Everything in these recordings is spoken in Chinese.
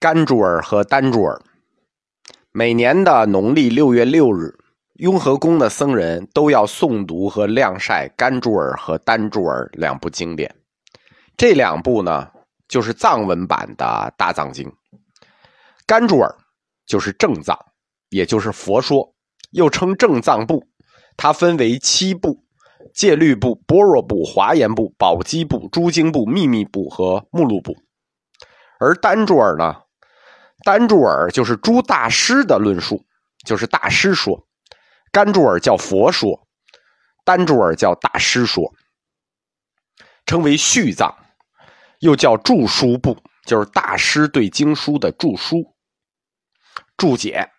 甘珠尔和丹珠尔，每年的农历六月六日，雍和宫的僧人都要诵读和晾晒甘珠尔和丹珠尔两部经典。这两部呢，就是藏文版的大藏经。甘珠尔就是正藏，也就是佛说，又称正藏部。它分为七部：戒律部、般若部、华严部、宝积部、诸经部、秘密部和目录部。而丹珠尔呢？丹柱尔就是诸大师的论述，就是大师说；甘珠尔叫佛说，丹珠尔叫大师说，称为续藏，又叫注书部，就是大师对经书的注书、注解。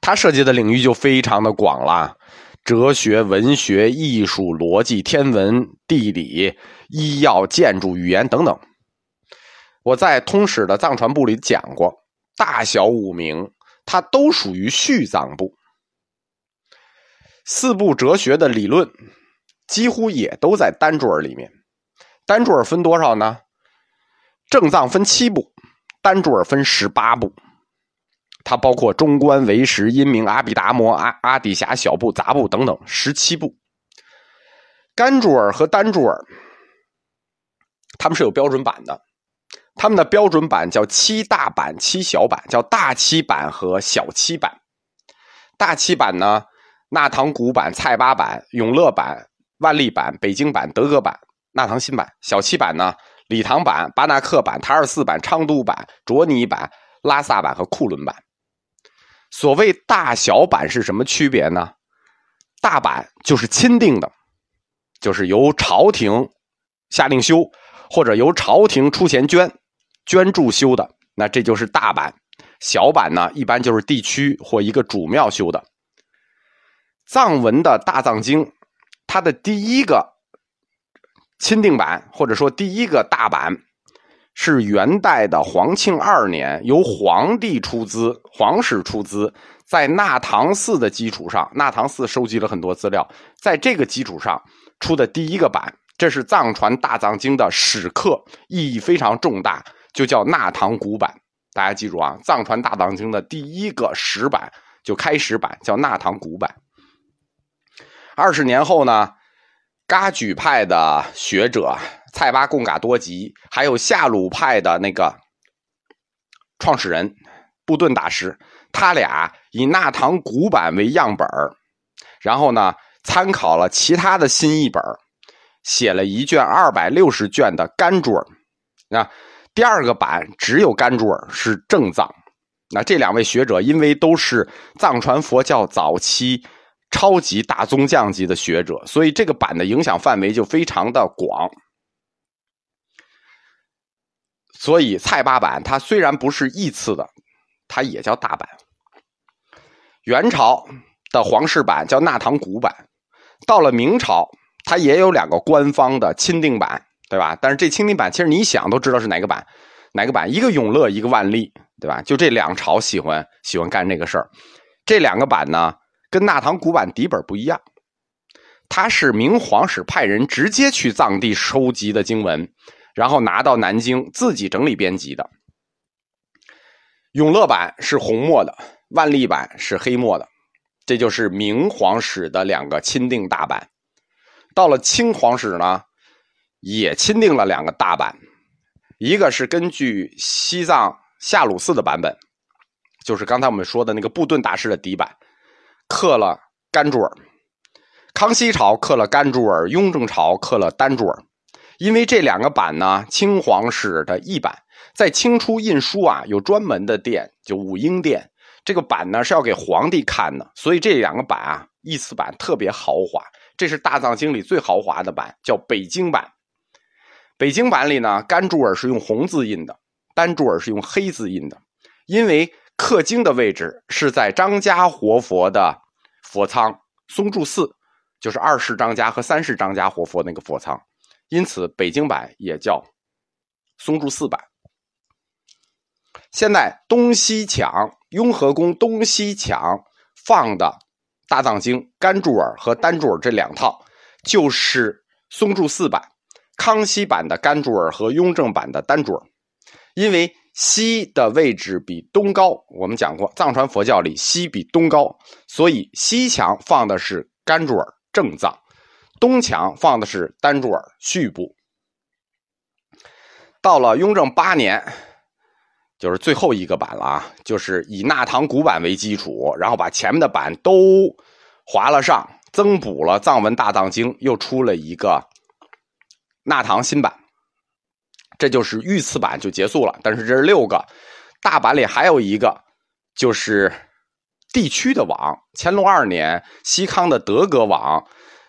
它涉及的领域就非常的广了，哲学、文学、艺术、逻辑、天文、地理、医药、建筑、语言等等。我在通史的藏传部里讲过，大小五名，它都属于续藏部。四部哲学的理论，几乎也都在单柱儿里面。单柱儿分多少呢？正藏分七部，单柱儿分十八部。它包括中观、唯识、阴明、阿毗达摩、阿阿底峡小部、杂部等等十七部。甘珠尔和丹珠尔，他们是有标准版的。他们的标准版叫七大版、七小版，叫大七版和小七版。大七版呢，纳唐古版、蔡八版、永乐版、万历版、北京版、德格版、纳唐新版。小七版呢，礼堂版、巴纳克版、塔尔寺版、昌都版、卓尼版、拉萨版和库伦版。所谓大小版是什么区别呢？大版就是钦定的，就是由朝廷下令修，或者由朝廷出钱捐。捐助修的，那这就是大版；小版呢，一般就是地区或一个主庙修的。藏文的大藏经，它的第一个钦定版，或者说第一个大版，是元代的皇庆二年，由皇帝出资，皇室出资，在纳唐寺的基础上，纳唐寺收集了很多资料，在这个基础上出的第一个版，这是藏传大藏经的史刻，意义非常重大。就叫纳唐古版，大家记住啊，藏传大藏经的第一个石版就开始版叫纳唐古版。二十年后呢，噶举派的学者蔡巴贡嘎多吉，还有夏鲁派的那个创始人布顿大师，他俩以纳唐古版为样本然后呢，参考了其他的新译本写了一卷二百六十卷的甘珠尔啊。第二个版只有甘珠尔是正藏，那这两位学者因为都是藏传佛教早期超级大宗匠级的学者，所以这个版的影响范围就非常的广。所以蔡八版它虽然不是义次的，它也叫大版。元朝的皇室版叫纳唐古版，到了明朝，它也有两个官方的钦定版。对吧？但是这清定版，其实你想都知道是哪个版，哪个版？一个永乐，一个万历，对吧？就这两朝喜欢喜欢干这个事儿。这两个版呢，跟纳唐古版底本不一样，它是明皇室派人直接去藏地收集的经文，然后拿到南京自己整理编辑的。永乐版是红墨的，万历版是黑墨的，这就是明皇室的两个钦定大版。到了清皇室呢？也钦定了两个大版，一个是根据西藏夏鲁寺的版本，就是刚才我们说的那个布顿大师的底版，刻了甘珠尔；康熙朝刻了甘珠尔，雍正朝刻了丹珠尔。因为这两个版呢，清皇室的译版在清初印书啊，有专门的店，就武英殿。这个版呢是要给皇帝看的，所以这两个版啊，译次版特别豪华。这是大藏经里最豪华的版，叫北京版。北京版里呢，甘珠尔是用红字印的，丹珠尔是用黑字印的，因为刻经的位置是在张家活佛的佛仓松柱寺，就是二世张家和三世张家活佛那个佛仓，因此北京版也叫松柱寺版。现在东西墙雍和宫东西墙放的大藏经甘珠尔和丹珠尔这两套，就是松柱寺版。康熙版的甘珠尔和雍正版的丹珠尔，因为西的位置比东高。我们讲过，藏传佛教里西比东高，所以西墙放的是甘珠尔正藏，东墙放的是丹珠尔续部。到了雍正八年，就是最后一个版了啊，就是以纳唐古版为基础，然后把前面的版都划了上，增补了藏文大藏经，又出了一个纳唐新版，这就是御赐版就结束了。但是这是六个大版里还有一个，就是地区的网。乾隆二年，西康的德格网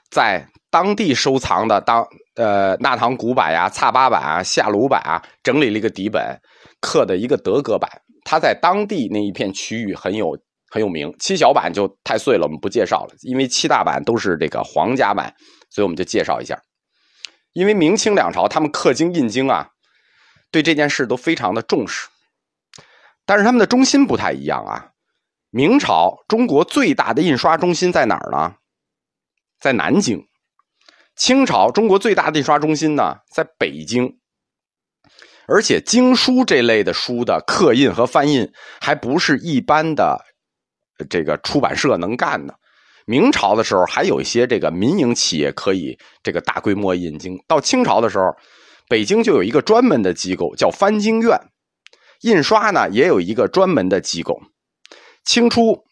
在当地收藏的当。呃，纳唐古版呀、擦巴版啊、夏鲁版啊，整理了一个底本，刻的一个德格版。它在当地那一片区域很有很有名。七小版就太碎了，我们不介绍了。因为七大版都是这个皇家版，所以我们就介绍一下。因为明清两朝他们刻经印经啊，对这件事都非常的重视，但是他们的中心不太一样啊。明朝中国最大的印刷中心在哪儿呢？在南京。清朝中国最大的印刷中心呢，在北京，而且经书这类的书的刻印和翻印，还不是一般的这个出版社能干的。明朝的时候，还有一些这个民营企业可以这个大规模印经。到清朝的时候，北京就有一个专门的机构叫翻经院，印刷呢也有一个专门的机构，清初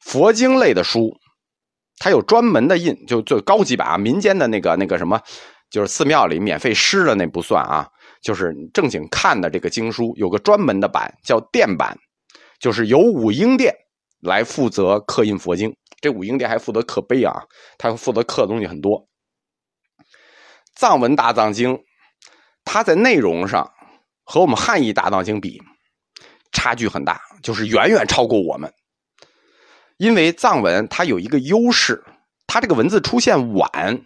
佛经类的书。它有专门的印，就最高级版啊，民间的那个那个什么，就是寺庙里免费施的那不算啊，就是正经看的这个经书，有个专门的版叫殿版，就是由武英殿来负责刻印佛经。这武英殿还负责刻碑啊，他负责刻的东西很多。藏文大藏经，它在内容上和我们汉译大藏经比，差距很大，就是远远超过我们。因为藏文它有一个优势，它这个文字出现晚，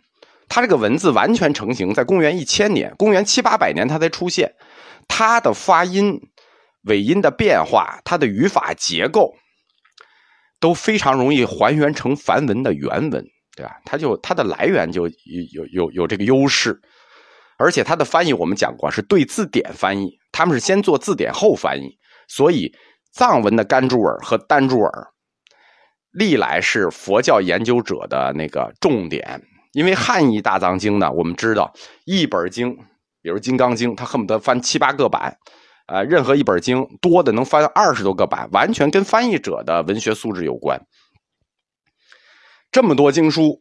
它这个文字完全成型在公元一千年，公元七八百年它才出现，它的发音、尾音的变化、它的语法结构都非常容易还原成梵文的原文，对吧？它就它的来源就有有有这个优势，而且它的翻译我们讲过是对字典翻译，他们是先做字典后翻译，所以藏文的甘珠尔和丹珠尔。历来是佛教研究者的那个重点，因为汉译大藏经呢，我们知道一本经，比如《金刚经》，它恨不得翻七八个版，呃，任何一本经多的能翻二十多个版，完全跟翻译者的文学素质有关。这么多经书，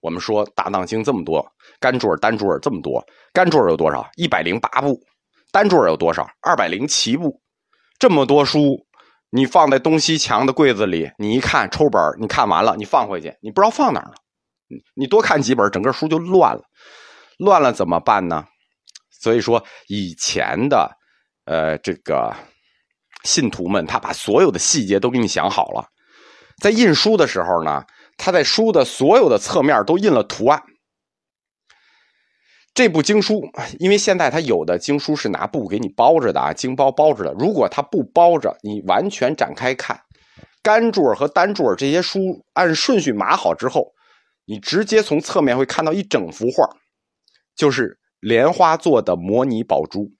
我们说大藏经这么多，甘珠尔、丹珠尔这么多，甘珠尔有多少？一百零八部，丹珠尔有多少？二百零七部，这么多书。你放在东西墙的柜子里，你一看抽本你看完了，你放回去，你不知道放哪儿了。你多看几本，整个书就乱了。乱了怎么办呢？所以说，以前的呃这个信徒们，他把所有的细节都给你想好了，在印书的时候呢，他在书的所有的侧面都印了图案。这部经书，因为现在他有的经书是拿布给你包着的啊，经包包着的。如果它不包着，你完全展开看，干柱儿和单柱儿这些书按顺序码好之后，你直接从侧面会看到一整幅画，就是莲花做的模拟宝珠，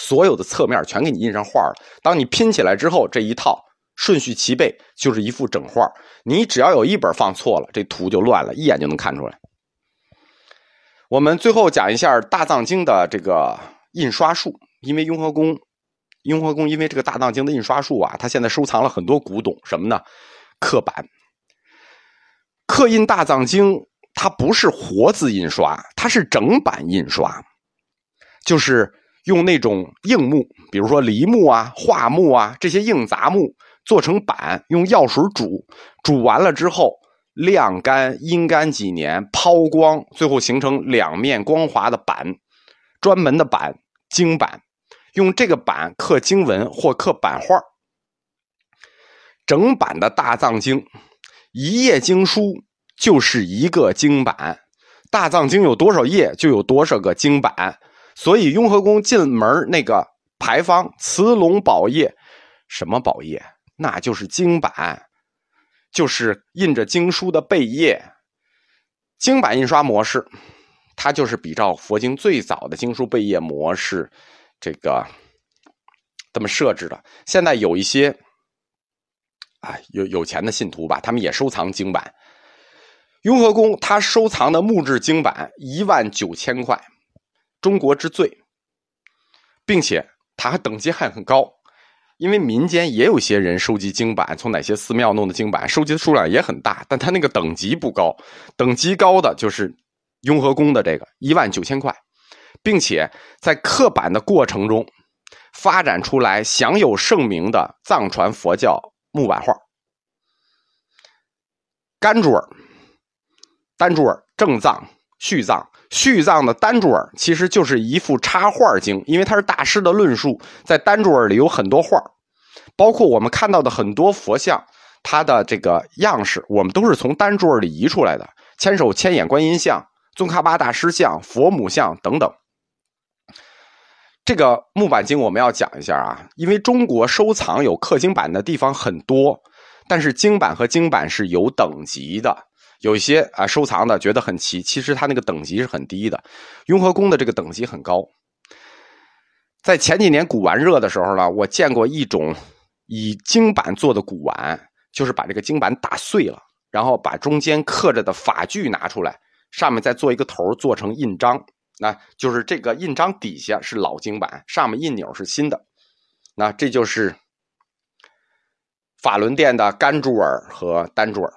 所有的侧面全给你印上画了。当你拼起来之后，这一套顺序齐备，就是一幅整画。你只要有一本放错了，这图就乱了，一眼就能看出来。我们最后讲一下大藏经的这个印刷术，因为雍和宫，雍和宫因为这个大藏经的印刷术啊，它现在收藏了很多古董，什么呢？刻版，刻印大藏经，它不是活字印刷，它是整版印刷，就是用那种硬木，比如说梨木啊、桦木啊这些硬杂木做成板，用药水煮，煮完了之后。晾干、阴干几年，抛光，最后形成两面光滑的板，专门的板经板，用这个板刻经文或刻版画。整版的大藏经，一页经书就是一个经版。大藏经有多少页，就有多少个经版。所以雍和宫进门那个牌坊“慈龙宝业”，什么宝业？那就是经版。就是印着经书的背页，经版印刷模式，它就是比照佛经最早的经书背页模式，这个这么设置的。现在有一些，啊，有有钱的信徒吧，他们也收藏经版。雍和宫他收藏的木质经版一万九千块，中国之最，并且它还等级还很高。因为民间也有些人收集经版，从哪些寺庙弄的经版，收集的数量也很大，但它那个等级不高，等级高的就是雍和宫的这个一万九千块，并且在刻版的过程中发展出来享有盛名的藏传佛教木版画，甘珠尔、丹珠尔、正藏、续藏。续藏的丹珠尔其实就是一幅插画经，因为它是大师的论述，在丹珠尔里有很多画，包括我们看到的很多佛像，它的这个样式，我们都是从丹珠尔里移出来的。千手千眼观音像、宗喀巴大师像、佛母像等等。这个木板经我们要讲一下啊，因为中国收藏有刻经版的地方很多，但是经版和经版是有等级的。有一些啊，收藏的觉得很奇，其实它那个等级是很低的。雍和宫的这个等级很高。在前几年古玩热的时候呢，我见过一种以经版做的古玩，就是把这个经版打碎了，然后把中间刻着的法具拿出来，上面再做一个头，做成印章。那就是这个印章底下是老经板，上面印钮是新的。那这就是法轮殿的甘珠尔和丹珠尔。